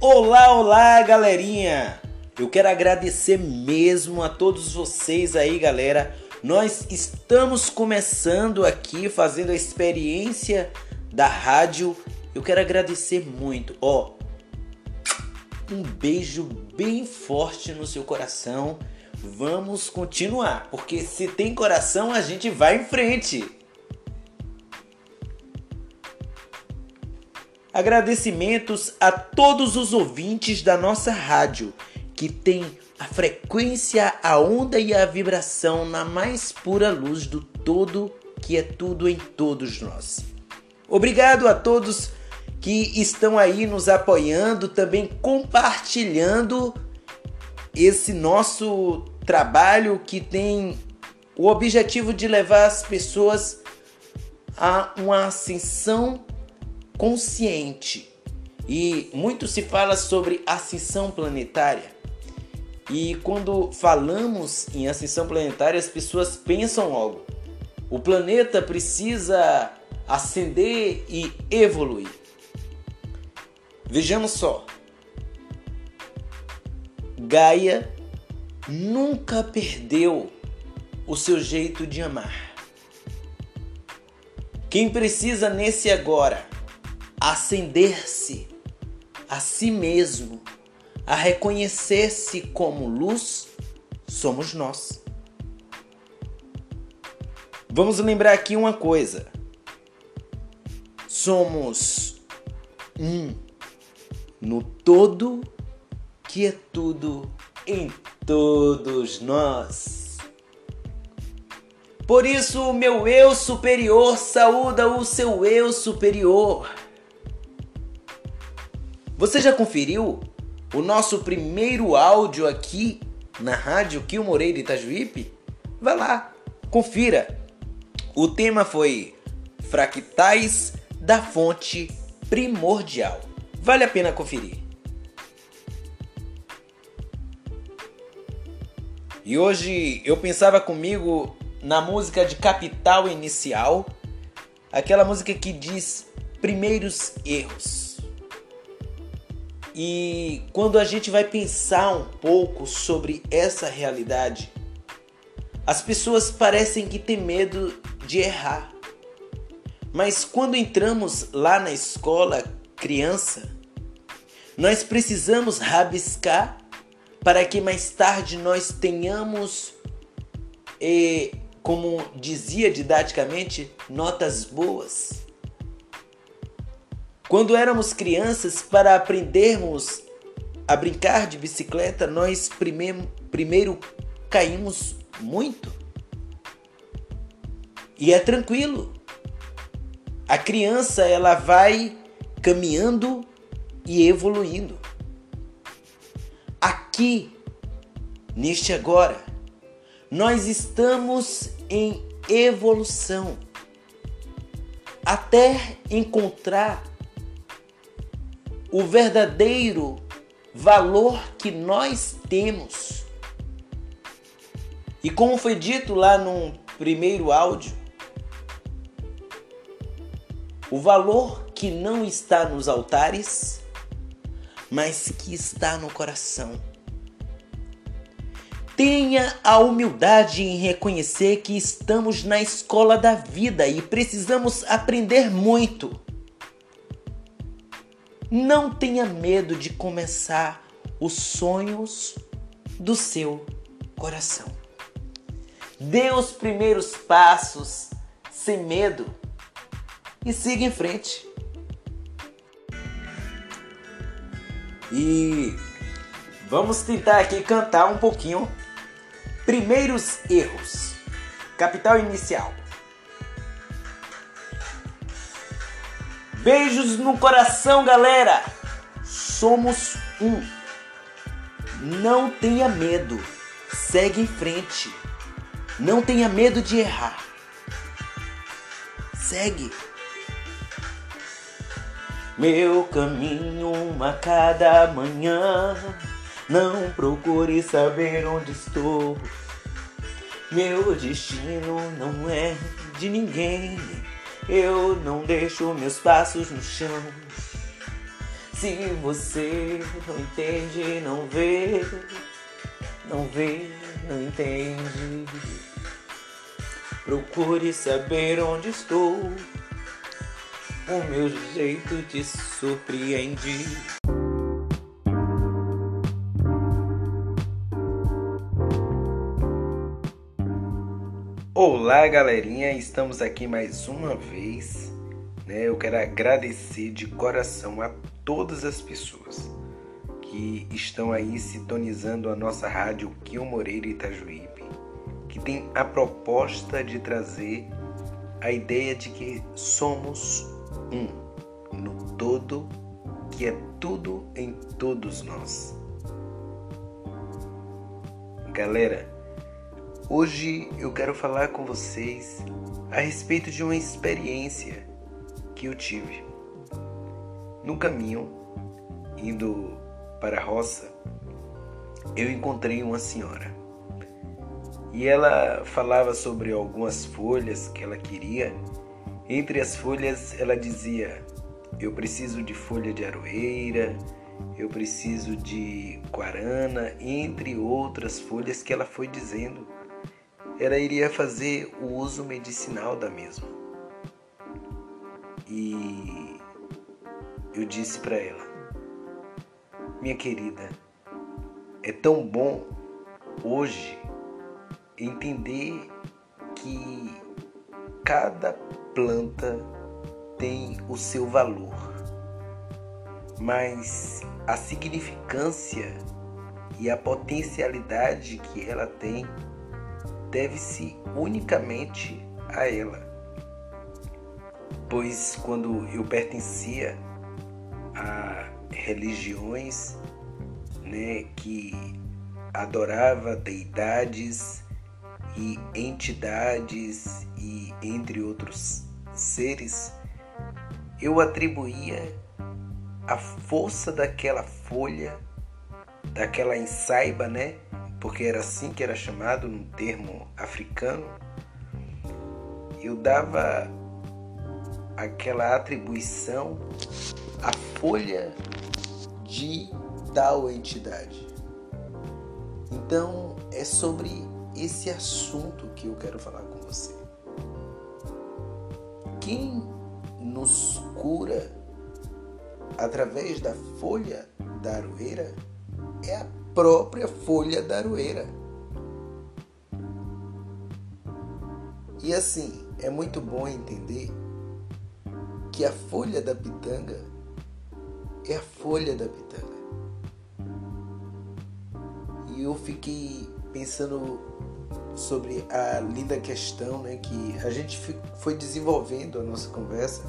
Olá, olá, galerinha! Eu quero agradecer mesmo a todos vocês aí, galera. Nós estamos começando aqui fazendo a experiência da rádio. Eu quero agradecer muito. Ó, um beijo bem forte no seu coração. Vamos continuar, porque se tem coração, a gente vai em frente. Agradecimentos a todos os ouvintes da nossa rádio que tem a frequência, a onda e a vibração na mais pura luz do todo que é tudo em todos nós. Obrigado a todos que estão aí nos apoiando, também compartilhando esse nosso trabalho que tem o objetivo de levar as pessoas a uma ascensão consciente. E muito se fala sobre ascensão planetária. E quando falamos em ascensão planetária, as pessoas pensam logo: o planeta precisa ascender e evoluir. Vejamos só. Gaia nunca perdeu o seu jeito de amar. Quem precisa nesse agora acender-se a si mesmo, a reconhecer-se como luz, somos nós. Vamos lembrar aqui uma coisa. Somos um no todo que é tudo em todos nós. Por isso, o meu eu superior saúda o seu eu superior. Você já conferiu o nosso primeiro áudio aqui na rádio Kio Moreira Itajuípe? Vá lá, confira. O tema foi Fractais da Fonte Primordial. Vale a pena conferir. E hoje eu pensava comigo na música de Capital Inicial, aquela música que diz primeiros erros. E quando a gente vai pensar um pouco sobre essa realidade, as pessoas parecem que têm medo de errar. Mas quando entramos lá na escola, criança, nós precisamos rabiscar para que mais tarde nós tenhamos, e, como dizia didaticamente, notas boas. Quando éramos crianças, para aprendermos a brincar de bicicleta, nós primeiro, primeiro caímos muito. E é tranquilo. A criança ela vai caminhando e evoluindo aqui, neste agora, nós estamos em evolução até encontrar o verdadeiro valor que nós temos. E como foi dito lá no primeiro áudio, o valor que não está nos altares, mas que está no coração. Tenha a humildade em reconhecer que estamos na escola da vida e precisamos aprender muito. Não tenha medo de começar os sonhos do seu coração. Dê os primeiros passos sem medo e siga em frente. E vamos tentar aqui cantar um pouquinho Primeiros erros. Capital inicial. Beijos no coração, galera. Somos um. Não tenha medo. Segue em frente. Não tenha medo de errar. Segue. Meu caminho a cada manhã não procure saber onde estou. Meu destino não é de ninguém. Eu não deixo meus passos no chão. Se você não entende, não vê, não vê, não entende. Procure saber onde estou. O meu jeito te surpreende. Olá, galerinha, estamos aqui mais uma vez. Né? Eu quero agradecer de coração a todas as pessoas que estão aí sintonizando a nossa rádio Kio Moreira Itajuípe, que tem a proposta de trazer a ideia de que somos um no todo, que é tudo em todos nós. Galera, Hoje eu quero falar com vocês a respeito de uma experiência que eu tive. No caminho, indo para a roça, eu encontrei uma senhora. E ela falava sobre algumas folhas que ela queria. Entre as folhas, ela dizia: Eu preciso de folha de aroeira, eu preciso de guarana, entre outras folhas que ela foi dizendo ela iria fazer o uso medicinal da mesma. E eu disse para ela: Minha querida, é tão bom hoje entender que cada planta tem o seu valor, mas a significância e a potencialidade que ela tem deve-se unicamente a ela. Pois quando eu pertencia a religiões né, que adorava deidades e entidades e entre outros seres, eu atribuía a força daquela folha, daquela ensaiba, né, porque era assim que era chamado no termo africano, eu dava aquela atribuição à folha de tal entidade. Então é sobre esse assunto que eu quero falar com você. Quem nos cura através da folha da aroeira é a própria folha da aroeira. E assim, é muito bom entender que a folha da pitanga é a folha da pitanga. E eu fiquei pensando sobre a linda questão né, que a gente foi desenvolvendo a nossa conversa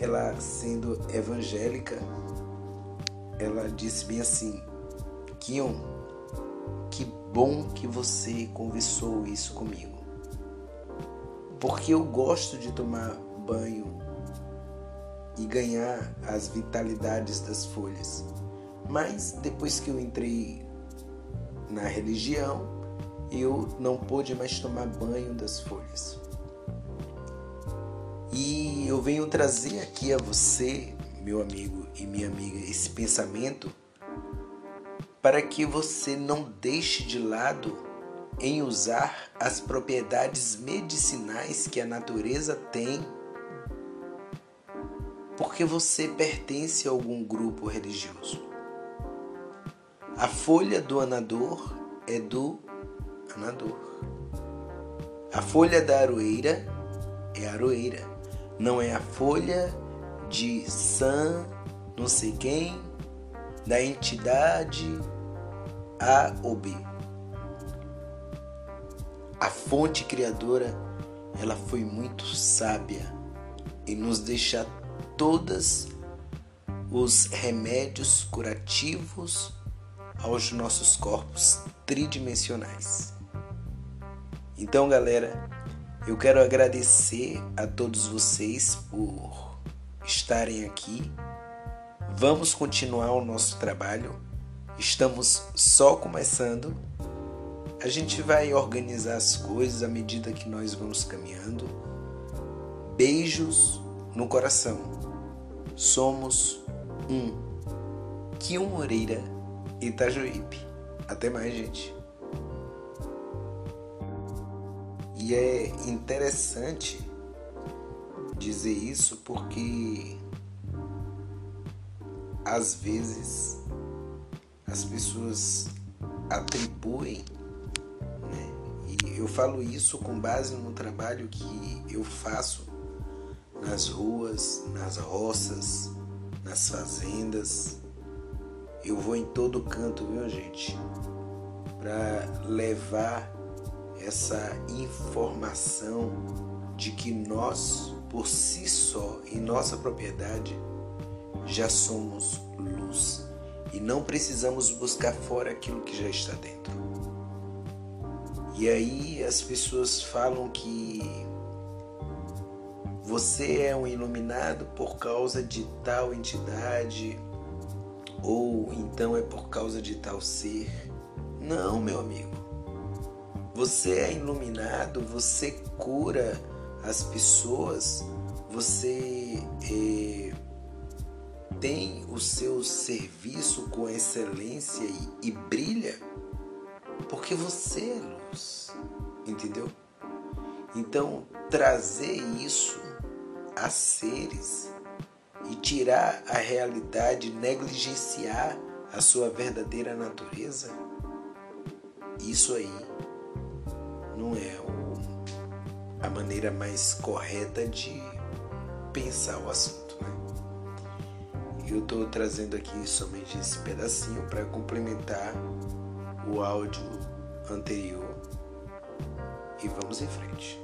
ela sendo evangélica, ela disse bem assim: Kion, que bom que você conversou isso comigo. Porque eu gosto de tomar banho e ganhar as vitalidades das folhas. Mas depois que eu entrei na religião, eu não pude mais tomar banho das folhas. Eu venho trazer aqui a você, meu amigo e minha amiga, esse pensamento para que você não deixe de lado em usar as propriedades medicinais que a natureza tem, porque você pertence a algum grupo religioso. A folha do anador é do anador. A folha da aroeira é aroeira não é a folha de San, não sei quem, da entidade A ou B. A fonte criadora, ela foi muito sábia em nos deixar todas os remédios curativos aos nossos corpos tridimensionais. Então, galera, eu quero agradecer a todos vocês por estarem aqui. Vamos continuar o nosso trabalho. Estamos só começando. A gente vai organizar as coisas à medida que nós vamos caminhando. Beijos no coração. Somos um. Kio Moreira, Itajuípe. Até mais, gente. E é interessante dizer isso porque às vezes as pessoas atribuem, né? e eu falo isso com base no trabalho que eu faço nas ruas, nas roças, nas fazendas. Eu vou em todo canto, viu, gente? Para levar essa informação de que nós, por si só, em nossa propriedade, já somos luz e não precisamos buscar fora aquilo que já está dentro. E aí as pessoas falam que você é um iluminado por causa de tal entidade ou então é por causa de tal ser. Não, meu amigo. Você é iluminado, você cura as pessoas, você é, tem o seu serviço com excelência e, e brilha porque você é luz, entendeu? Então, trazer isso a seres e tirar a realidade, negligenciar a sua verdadeira natureza, isso aí não é o, a maneira mais correta de pensar o assunto. Né? Eu estou trazendo aqui somente esse pedacinho para complementar o áudio anterior e vamos em frente.